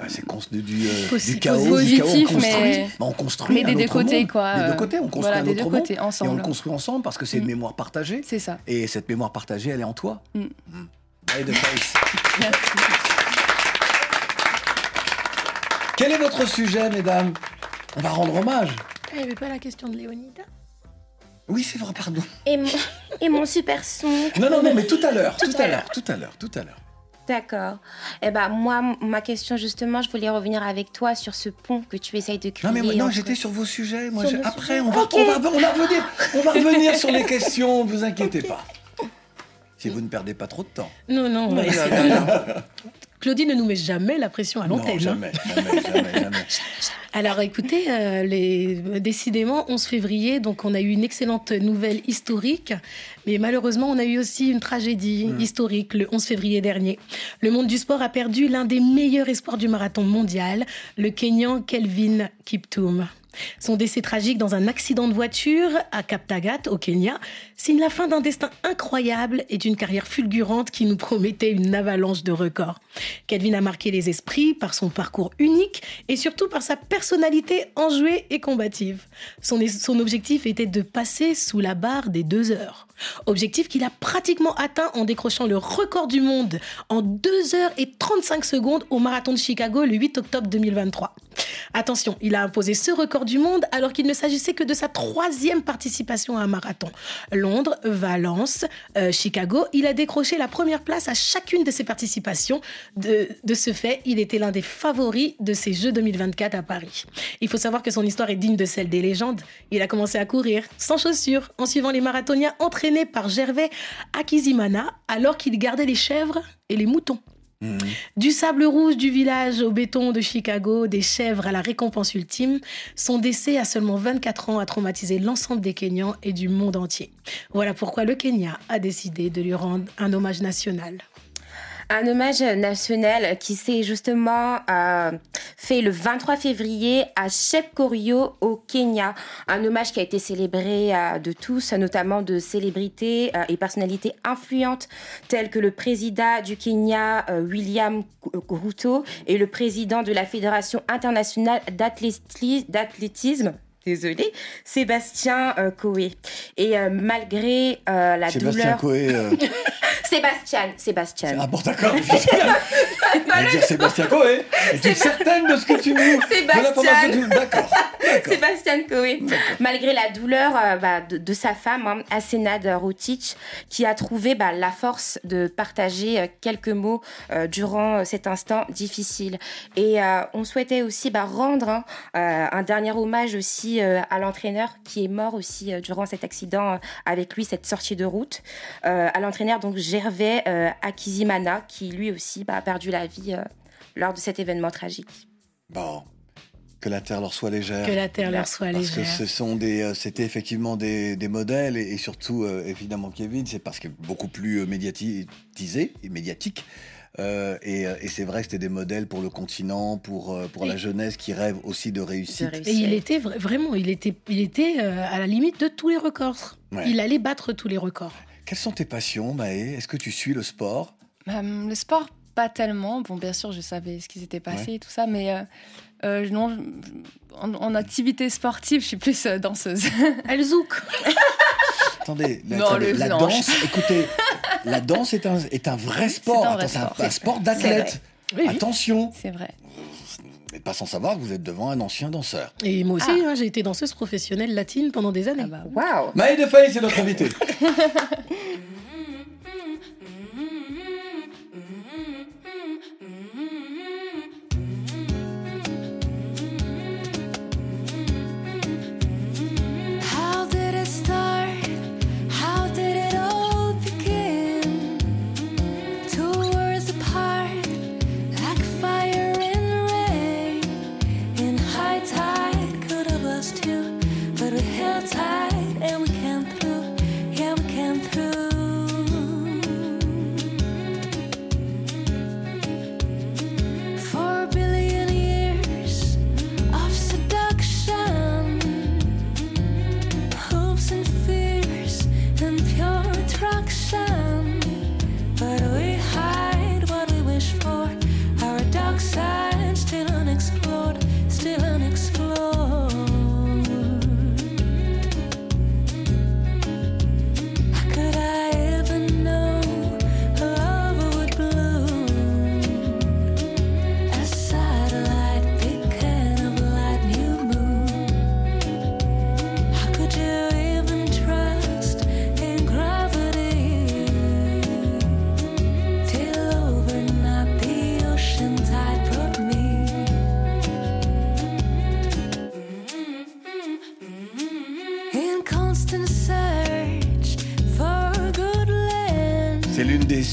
Ah, C'est cons- du, du, euh, du chaos, du chaos, on construit. mais- Bah, on construit mais des deux côtés, monde. quoi. Des deux côtés, on construit voilà, un des autre deux monde. Et on ensemble. le construit ensemble parce que c'est une Mm. mémoire partagée. C'est ça. Et cette mémoire partagée, elle est en toi. Mm. Mm. Allez, de face. Merci. Quel est votre sujet, mesdames? On va rendre hommage. Ah, Il n'y avait pas la question de Léonida? Oui, c'est vrai, pardon. Et mon, et mon super son. Non, non, non, mais tout à l'heure, tout, Tout à à l'heure, tout à l'heure, tout à l'heure. D'accord. Eh ben moi, ma question justement, je voulais revenir avec toi sur ce pont que tu essayes de créer. Non, mais moi, non, entre- j'étais sur vos sujets. Moi, après, on va, Ok. on, va, on va revenir, on va revenir sur les questions. Ne vous inquiétez pas. Si vous ne perdez pas trop de temps. Non, non, on va Non, non, non, Claudine ne nous met jamais la pression à l'antenne. hein. jamais, jamais, jamais, jamais. Alors écoutez, euh, les... décidément, 11 février, donc on a eu une excellente nouvelle historique, mais malheureusement, on a eu aussi une tragédie Mm. historique le 11 février dernier. Le monde du sport a perdu l'un des meilleurs espoirs du marathon mondial, le Kenyan Kelvin Kiptoum. Son décès tragique dans un accident de voiture à Kaptagat, au Kenya, signe la fin d'un destin incroyable et d'une carrière fulgurante qui nous promettait une avalanche de records. Kelvin a marqué les esprits par son parcours unique et surtout par sa personnalité enjouée et combative. Son, son objectif était de passer sous la barre des deux heures. Objectif qu'il a pratiquement atteint en décrochant le record du monde en 2 heures et 35 secondes au marathon de Chicago le 8 octobre 2023. Attention, il a imposé ce record du monde alors qu'il ne s'agissait que de sa troisième participation à un marathon. Londres, Valence, euh, Chicago, il a décroché la première place à chacune de ses participations. De, ce fait, il était l'un des favoris de ces Jeux 2024 à Paris. Il faut savoir que son histoire est digne de celle des légendes. Il a commencé à courir sans chaussures en suivant les marathoniens entraînés par Gervais Akizimana alors qu'il gardait les chèvres et les moutons. Mhm. Du sable rouge du village au béton de Chicago, des chèvres à la récompense ultime, son décès à seulement 24 ans a traumatisé l'ensemble des Kenyans et du monde entier. Voilà pourquoi le Kenya a décidé de lui rendre un hommage national. Un hommage national qui s'est justement euh, fait le 23 février à Chepkorio au Kenya. Un hommage qui a été célébré euh, de tous, notamment de célébrités euh, et personnalités influentes telles que le président du Kenya, William Ruto, et le président de la Fédération internationale d'athléti- d'athlétisme. Désolé, Sébastien euh, Coé. Et euh, malgré euh, la Sébastien douleur, Coé, euh, Sébastien, Sébastien. Ah bon, d'accord. Je dire Sébastien Coé. Es-tu certaine de ce que tu nous. de tu nous- D'accord. Sébastien Coé. Malgré la douleur euh, bah, de, de sa femme, hein, Asenad Rutic, qui a trouvé bah, la force de partager euh, quelques mots durant cet instant difficile. Et on souhaitait aussi bah, rendre hein, un dernier hommage aussi euh, à l'entraîneur qui est mort aussi euh, durant cet accident euh, avec lui, cette sortie de route. Euh, à l'entraîneur donc Gervais euh, Akizimana, qui lui aussi bah, a perdu la vie euh, lors de cet événement tragique. Bon. Que la terre leur soit légère. Que la terre leur soit Parce que légère. ce sont des, euh, c'était effectivement des, des modèles et, et surtout euh, évidemment Kevin, c'est parce que beaucoup plus euh, médiatisé et médiatique. Euh, et euh, et c'est vrai que c'était des modèles pour le continent, pour euh, pour la jeunesse qui rêve aussi de réussite. Et il était vra- vraiment, il était, il était à la limite de tous les records. Ouais. Il allait battre tous les records. Quelles sont tes passions, Maë? Est-ce que tu suis le sport? Euh, le sport, pas tellement. Bon, bien sûr, je savais ce qui s'était passé Ouais. et tout ça, mais euh, euh, non, en, en activité sportive, je suis plus euh, danseuse. Elle zouk. Attendez, la, Non, attendez, le- la non, danse, je- écoutez, la danse est un, est un vrai sport. un vrai Attends, c'est un, sport, d'athlète. Oui, oui. Attention. C'est vrai. Vous n'êtes pas sans savoir que vous êtes devant un ancien danseur. Et moi aussi, Ah. hein, j'ai été danseuse professionnelle latine pendant des années. bah Waouh Maë de Faye, c'est notre invité.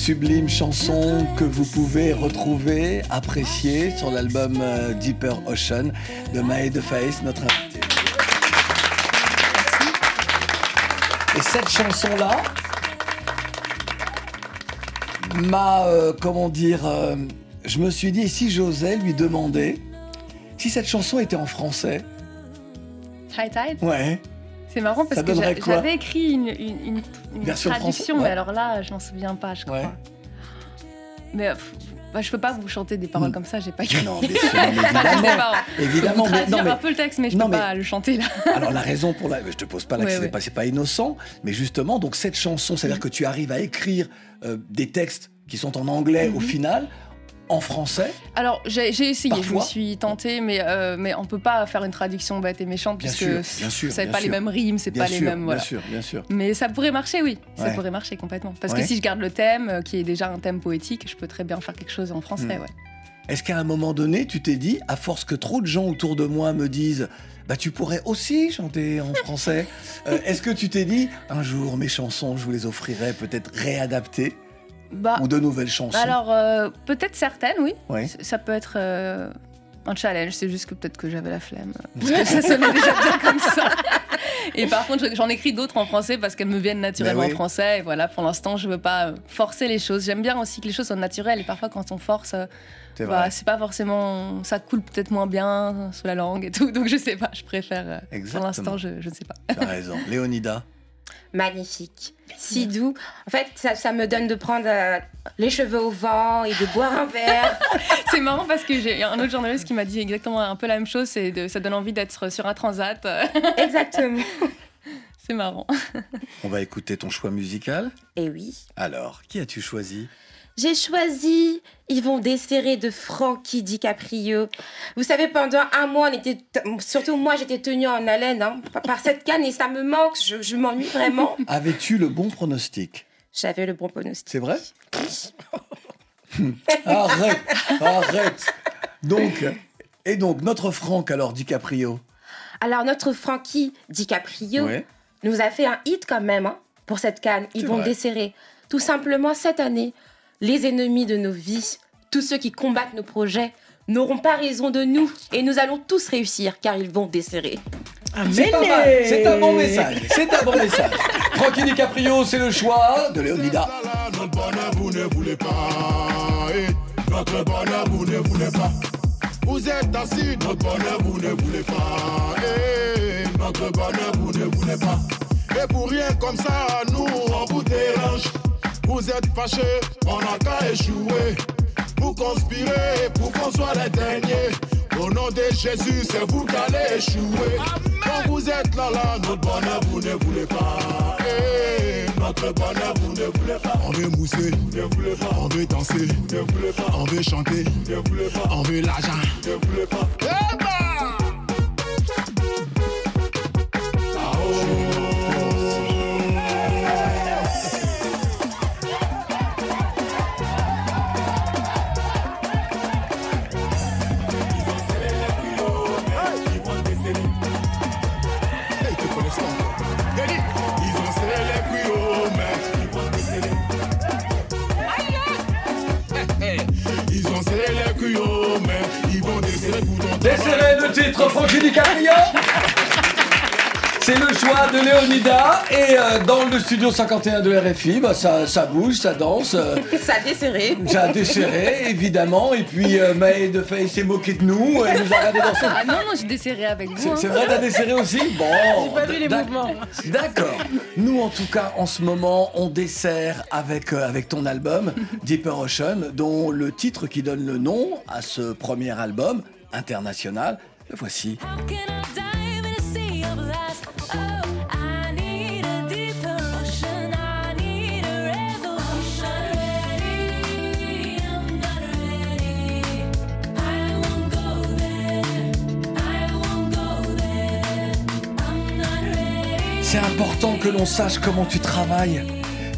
sublimes chansons que vous pouvez retrouver, apprécier sur l'album euh, Deeper Ocean de Maë de Faïs, notre invité. Et cette chanson-là m'a, euh, comment dire, euh, je me suis dit, si j'osais lui demander si cette chanson était en français, High Tide? Ouais, C'est marrant parce que j'avais écrit une, une- une- une Version traduction, française, ouais. mais alors là, je m'en souviens pas, je crois. Ouais. Mais bah, je peux pas vous chanter des paroles comme ça, j'ai pas écrit. Non, sûr, mais évidemment. Évidemment, mais- non, mais- un peu le texte, mais je non, peux mais- pas le chanter là. Alors la raison pour la, je te pose pas la, Ouais, c'est pas, c'est pas innocent, mais justement donc cette chanson, c'est-à-dire que tu arrives à écrire euh, des textes qui sont en anglais Mhm. au final, en français. Alors j'ai essayé, je me suis tentée, mais, euh, mais on peut pas faire une traduction bête et méchante Bien puisque c'est bien pas sûr. les mêmes rimes, c'est pas les mêmes. Voilà. Bien sûr, bien sûr. Mais ça pourrait marcher, oui. Ça pourrait marcher complètement. Parce Ouais. que si je garde le thème, euh, qui est déjà un thème poétique, je peux très bien faire quelque chose en français, Hmm. ouais. Est-ce qu'à un moment donné, tu t'es dit, à force que trop de gens autour de moi me disent, bah tu pourrais aussi chanter en français, euh, est-ce que tu t'es dit, un jour mes chansons, je vous les offrirai peut-être réadaptées Bah, ou de nouvelles chansons alors, euh, peut-être certaines, oui. Ça peut être euh, un challenge, c'est juste que peut-être que j'avais la flemme. Parce que ça sonnait déjà bien comme ça. Et par contre, j'en écris d'autres en français parce qu'elles me viennent naturellement Ben oui. en français. Et voilà, pour l'instant, je veux pas euh, forcer les choses. J'aime bien aussi que les choses soient naturelles. Et parfois, quand on force, C'est bah, pas forcément. Ça coule peut-être moins bien sous la langue et tout. Donc, je sais pas, je préfère. euh, pour Exactement. l'instant, je, je ne sais pas. Tu as raison. Léonida Magnifique. Si doux. En fait, ça, ça me donne de prendre euh, les cheveux au vent et de boire un verre. C'est marrant parce que j'ai un autre journaliste qui m'a dit exactement un peu la même chose. C'est de, ça donne envie d'être sur un transat. Exactement. C'est marrant. On va écouter ton choix musical. Et oui. Alors, qui as-tu choisi? J'ai choisi Yvon Desserré de Frankie DiCaprio. Vous savez, pendant un mois, on était, surtout moi, j'étais tenue en haleine hein, par cette canne et ça me manque. Je, je m'ennuie vraiment. Avais-tu le bon pronostic? J'avais le bon pronostic. C'est vrai? Arrête, arrête. Donc, et donc notre Franck alors DiCaprio? Alors notre Frankie DiCaprio Ouais. nous a fait un hit quand même hein, pour cette canne. Ils vont desserrer. Tout simplement cette année, les ennemis de nos vies, tous ceux qui combattent nos projets, n'auront pas raison de nous et nous allons tous réussir car ils vont desserrer. C'est pas mal. C'est un bon message. C'est un bon message. Francky DiCaprio, c'est le choix de Léonida. Notre bonheur, vous ne voulez pas. Notre bonheur, vous ne voulez pas. Vous êtes assis, notre bonheur, vous ne voulez pas. Notre bonheur, vous ne voulez pas. Et pour rien comme ça, nous, on vous dérange. Vous êtes fâchés, on n'a qu'à échouer. Vous conspirez pour qu'on soit les derniers. Au nom de Jésus, c'est vous qui allez échouer. Quand vous êtes là, là, notre bonheur, vous ne voulez pas. Eh, notre bonheur, vous ne voulez pas. On veut mousser, ne voulez pas. On veut danser, ne voulez pas. On veut chanter, ne voulez pas. On veut l'argent, ne voulez pas. Eh ben! Desserré le titre Francky DiCaprio. C'est le choix de Léonida et euh, dans le studio 51 de RFI, bah, ça, ça bouge, ça danse. euh, Ça a desserré. ça a desserré évidemment et puis euh, Maë de Faye s'est moqué de nous, elle nous a regardé danser. Ah non, non, j'ai desserré avec vous. C'est hein. vrai, t'as desserré aussi Bon. J'ai pas vu les mouvements. D'accord. Nous, en tout cas, en ce moment, on dessert avec, euh, avec ton album, Deeper Ocean, dont le titre qui donne le nom à ce premier album international, le voici. C'est important que l'on sache comment tu travailles.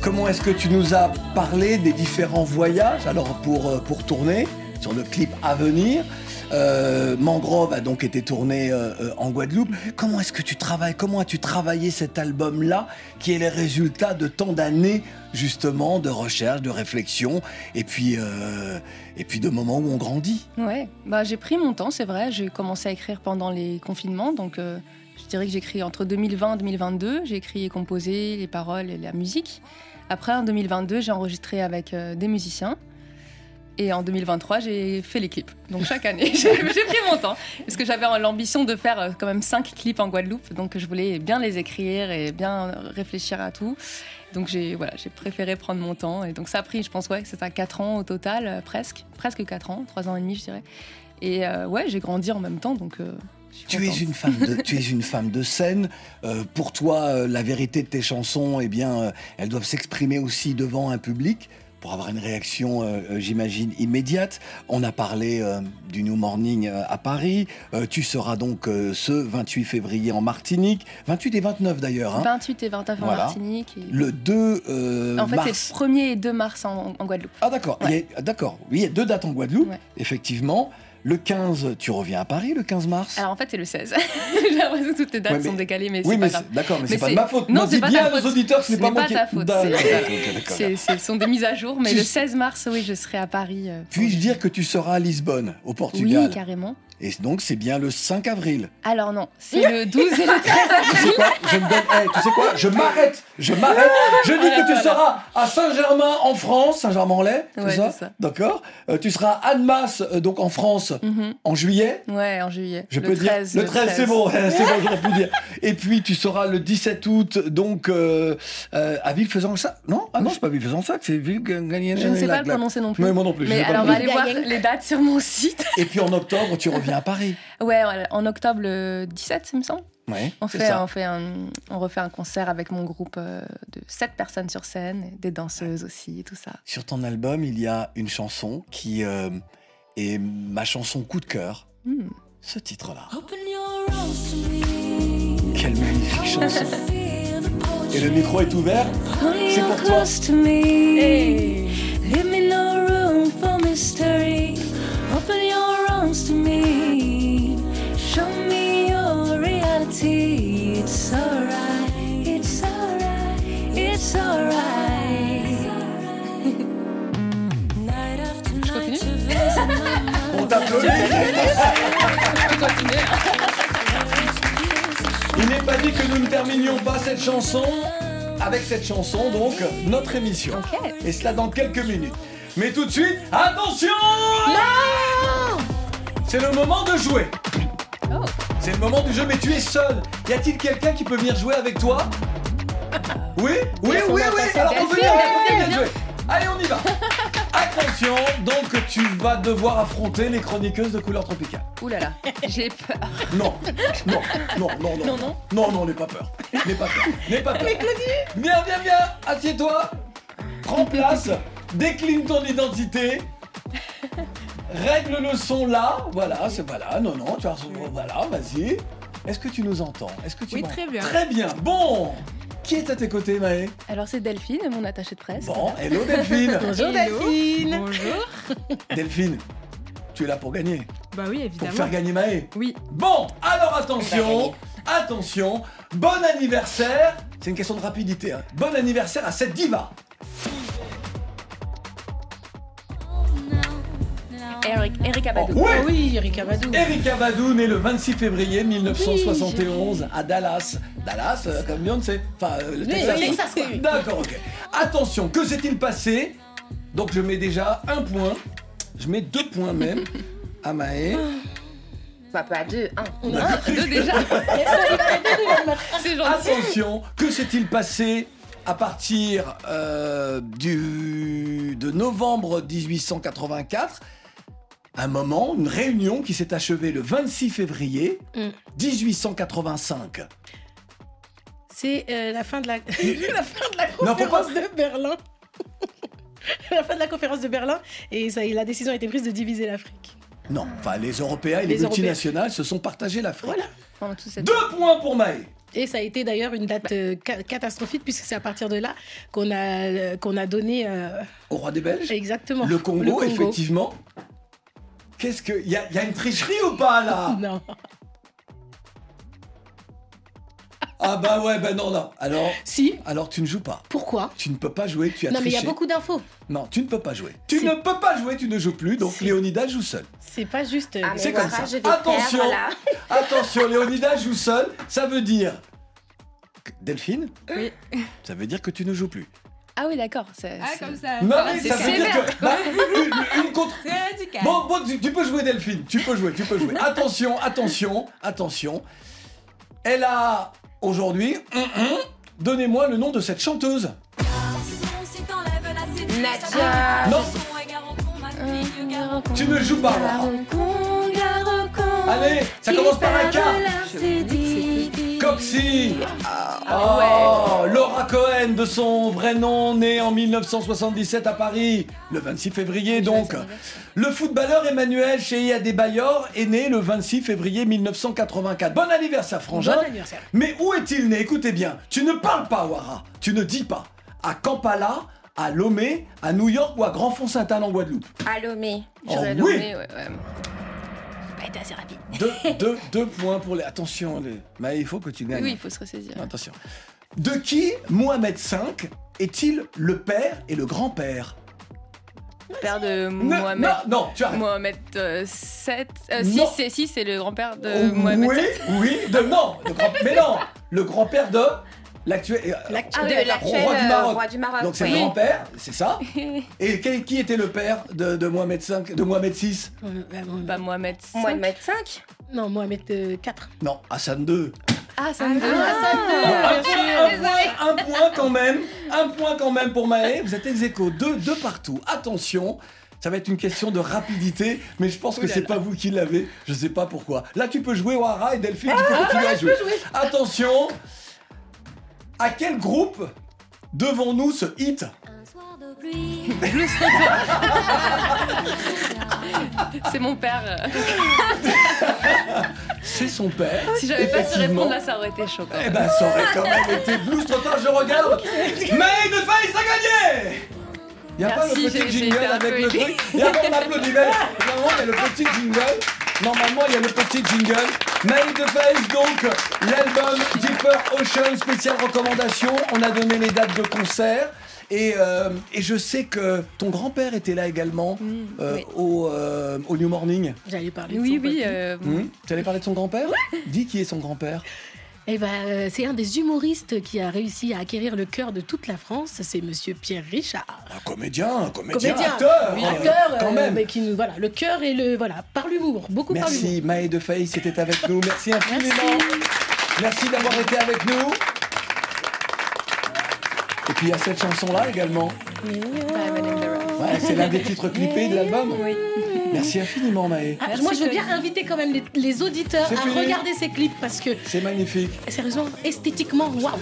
Comment est-ce que tu nous as parlé des différents voyages? Alors pour, euh, pour tourner sur le clip à venir Mangrove a donc été tourné euh, euh, en Guadeloupe. Comment est-ce que tu travailles Comment as-tu travaillé cet album-là qui est le résultat de tant d'années justement de recherche, de réflexion et puis, euh, et puis de moments où on grandit? Ouais, bah, j'ai pris mon temps, c'est vrai. J'ai commencé à écrire pendant les confinements, donc euh, je dirais que j'ai écrit entre 2020 et 2022. J'ai écrit et composé les paroles et la musique. Après, en 2022, j'ai enregistré avec euh, des musiciens. Et en 2023, j'ai fait les clips. Donc chaque année, j'ai pris mon temps. Parce que j'avais l'ambition de faire euh, quand même cinq clips en Guadeloupe. Donc je voulais bien les écrire et bien réfléchir à tout. Donc j'ai voilà, j'ai préféré prendre mon temps. Et donc ça a pris, je pense, ouais, c'est ça, 4 ans au total, euh, presque. Presque 4 ans, 3 ans et demi, je dirais. Et euh, ouais, j'ai grandi en même temps. Donc euh, Tu es une femme de, tu es une femme de scène. Euh, pour toi, la vérité de tes chansons, eh bien, elles doivent s'exprimer aussi devant un public pour avoir une réaction, euh, euh, j'imagine, immédiate. On a parlé euh, du New Morning à Paris. Tu seras donc ce 28 février en Martinique. 28 et 29 d'ailleurs. hein. 28 et 29 en. Martinique. et- Le 2 euh, en fait, mars. c'est 1er et 2 mars en, en Guadeloupe. Ah d'accord, il y a- d'accord. Oui, il y a deux dates en Guadeloupe, effectivement. Le 15, tu reviens à Paris le 15 mars? Alors en fait, c'est le 16. J'ai l'impression que toutes les dates Ouais, mais- sont décalées, mais oui, c'est pas grave. c'est- d'accord, mais c'est pas de ma faute. Non, Non, c'est pas bien ta aux faute. auditeurs que ce n'est pas moi ta faute. C'est- c'est- Ce sont des mises à jour, mais le 16 mars, oui, je serai à Paris. euh, Puis-je dire que tu seras à Lisbonne, au Portugal? Oui, carrément. Et donc, c'est bien le 5 avril. Alors non, c'est le 12 et le 13 Tu sais quoi Je me donne. eh, tu sais quoi Je m'arrête. Je m'arrête. Je dis que tu seras à Saint-Germain en France, Saint-Germain-en-Laye, c'est Ouais, ça. D'accord. Euh, tu seras à Annemasse, euh, donc en France, Mhm. en juillet. Ouais, en juillet. Je le peux 13, dire le 13, c'est bon, c'est bon, j'aurais pu dire. Et puis tu seras le 17 août, donc euh, euh, à Villefaisant-Sac. Non, ah non, c'est pas Villefaisant-Sac, c'est Ville. Je ne sais pas le prononcer non plus. Mais moi non plus. Mais alors, on va aller voir les dates sur mon site. Et puis en octobre, tu reviens à Paris. Ouais, en octobre le 17, il me semble. Ouais, On fait, on, fait un, on refait un concert avec mon groupe euh, de sept personnes sur scène, des danseuses aussi, et tout ça. Sur ton album, il y a une chanson qui euh, est ma chanson coup de cœur. Hmm. Ce titre-là. Open your arms to me. Quelle magnifique chanson. Et le micro est ouvert. C'est pour toi. Il n'est pas dit que nous ne terminions pas cette chanson avec cette chanson, donc notre émission. Et cela dans quelques minutes. Mais tout de suite, attention C'est le moment de jouer. C'est le moment du jeu, mais tu es seul. Y a-t-il quelqu'un qui peut venir jouer avec toi? Oui? Oui, on oui, oui Alors Delphine, venez viens. jouer. Allez, on y va. Attention, donc tu vas devoir affronter les chroniqueuses de couleur tropicale. Ouh là là, j'ai peur. Non, non, non, non, non, Non, non. non, non, n'aie pas peur, n'aie pas peur, n'aie pas peur. Viens, viens, viens, assieds-toi, prends place, décline ton identité, règle le son là, voilà, c'est voilà, non, non, tu as, voilà, vas-y. Est-ce que tu nous entends? Est-ce que tu Oui, m'entends très bien. Très bien. Bon, qui est à tes côtés, Maë Alors c'est Delphine, mon attachée de presse. Bon, hello Delphine. Bonjour Hello. Delphine. Bonjour. Delphine, tu es là pour gagner, Bah oui, pour évidemment. faire gagner Maë. Oui. Bon, alors attention, attention, bon anniversaire. C'est une question de rapidité. hein. Bon anniversaire à cette diva. Eric, Eric Abadou. Oh, oui. Ah oui, Erika Badou. Erika Badou, née le 26 février 1971 à Dallas. Dallas, euh, comme Beyoncé. Enfin, euh, le Texas. D'accord, ok. Attention, que s'est-il passé? Donc je mets déjà un point. Je mets deux points même à Maë. Bah, pas deux, un. Ah, deux déjà. C'est gentil. Attention, que s'est-il passé à partir euh, du, de novembre 1884 Un moment, une réunion qui s'est achevée le 26 février Mm. 1885. C'est euh, la fin de la, la fin de la Non, conférence de Berlin. la fin de la conférence de Berlin et ça, la décision a été prise de diviser l'Afrique. Non, enfin les Européens et les, Les Européens. multinationales se sont partagés l'Afrique. Voilà. Pendant tout cette- Deux points pour Maë. Et ça a été d'ailleurs une date euh, ca- catastrophique puisque c'est à partir de là qu'on a euh, qu'on a donné euh, Au roi des Belges exactement Le Congo, effectivement. Qu'est-ce que. Il y, a- y a une tricherie ou pas là Non. Ah bah ouais, bah non, non. Alors. Si. Alors tu ne joues pas. Pourquoi? Tu ne peux pas jouer, tu as Non mais il y a beaucoup d'infos. Non, tu ne peux pas jouer. Tu ne peux pas jouer, tu ne joues plus, donc Léonidas joue seul. C'est pas juste. euh, Ah, C'est comme voilà, ça. je vais Attention, perdre, là. attention, Léonidas joue seul, ça veut dire... Delphine Oui. Ça veut dire que tu ne joues plus. Ah oui, d'accord. c'est- Ah, comme ça. Non, mais ça veut dire que... bah, une, une contre... Bon, bon, tu, tu peux jouer Delphine, tu peux jouer, tu peux jouer. Attention, attention, attention. Elle a, aujourd'hui, donnez-moi le nom de cette chanteuse. Nadia. Non, tu ne joues pas. Allez, ça commence par un K. Coxy Oh, Laura Cohen, de son vrai nom, née en 1977 à Paris, le 26 février donc. Le footballeur Emmanuel Cheia Adebayor est né le 26 février 1984. Bon anniversaire, Frangin. Bon anniversaire. Mais où est-il né? Écoutez bien, tu ne parles pas, Wara. Tu ne dis pas. À Kampala, à Lomé, à New York ou à Grand Fond-Sainte-Anne en Guadeloupe? À Lomé. Oh oui nommé, ouais, ouais. Pas été assez rapide. deux, deux, deux points pour les... Attention, les... Mais il faut que tu gagnes. Oui, il faut se ressaisir. Attention. De qui Mohamed V est-il le père et le grand-père? Père de Mohamed. non, non, tu arrêtes. Mohamed 7. Non. 6, c'est si, c'est le grand-père de Oh, Mohamed oui, 7. oui, de non, le grand, mais non, le grand-père de l'actuel, euh, Ah, de l'actuel roi du euh, Maroc. roi du Maroc. Donc c'est oui. le grand-père, c'est ça. Et qui, qui était le père de, de Mohamed V, de Mohamed VI Bah, Mohamed 5. Mohamed 5 Non, Mohamed euh, 4. Non, Hassan II. Ah, ça me Bon, va. un, point, un point- un point quand même, un point quand même pour Maë. Vous êtes ex aequo, deux, deux partout. Attention, Ça va être une question de rapidité, mais je pense que Ouh là c'est pas vous qui l'avez. Je sais pas pourquoi. Là, tu peux jouer Wara et Delphine, tu peux Ah, continuer à jouer. Attention À quel groupe devons-nous ce hit C'est mon père. C'est son père. Si j'avais pas su répondre là, ça aurait été chaud. Eh ben, ça aurait quand même été blues total, je regarde. Mais de Face a gagné Il n'y a pas le petit jingle avec le truc. Il y a on applaudit. mais Normalement, il y a le petit jingle. Normalement, il y a le petit jingle. Made the Face, donc, l'album Deeper Ocean, spéciale recommandation. On a donné les dates de concert. Et, euh, et je sais que ton grand-père était là également euh, oui. au, euh, au New Morning. J'allais parler de Oui, son oui. papy. euh, Hmm? Tu allais parler de son grand-père? Dis qui est son grand-père. Eh ben, euh, c'est un des humoristes qui a réussi à acquérir le cœur de toute la France. C'est Monsieur Pierre Richard. Un comédien, un comédien, Comédien, acteur. oui, euh, acteur, quand euh, même. mais qui nous voilà, le cœur et le voilà, par l'humour, beaucoup par l'humour. Merci Maë de Face était avec nous. Merci infiniment. Merci, d'avoir été avec nous. Et puis il y a cette chanson-là également. Ouais, c'est l'un des titres clippés de l'album. Merci infiniment Maë. Ah, moi, je veux bien inviter quand même les, les auditeurs à fini. regarder ces clips parce que C'est magnifique. sérieusement, esthétiquement, waouh.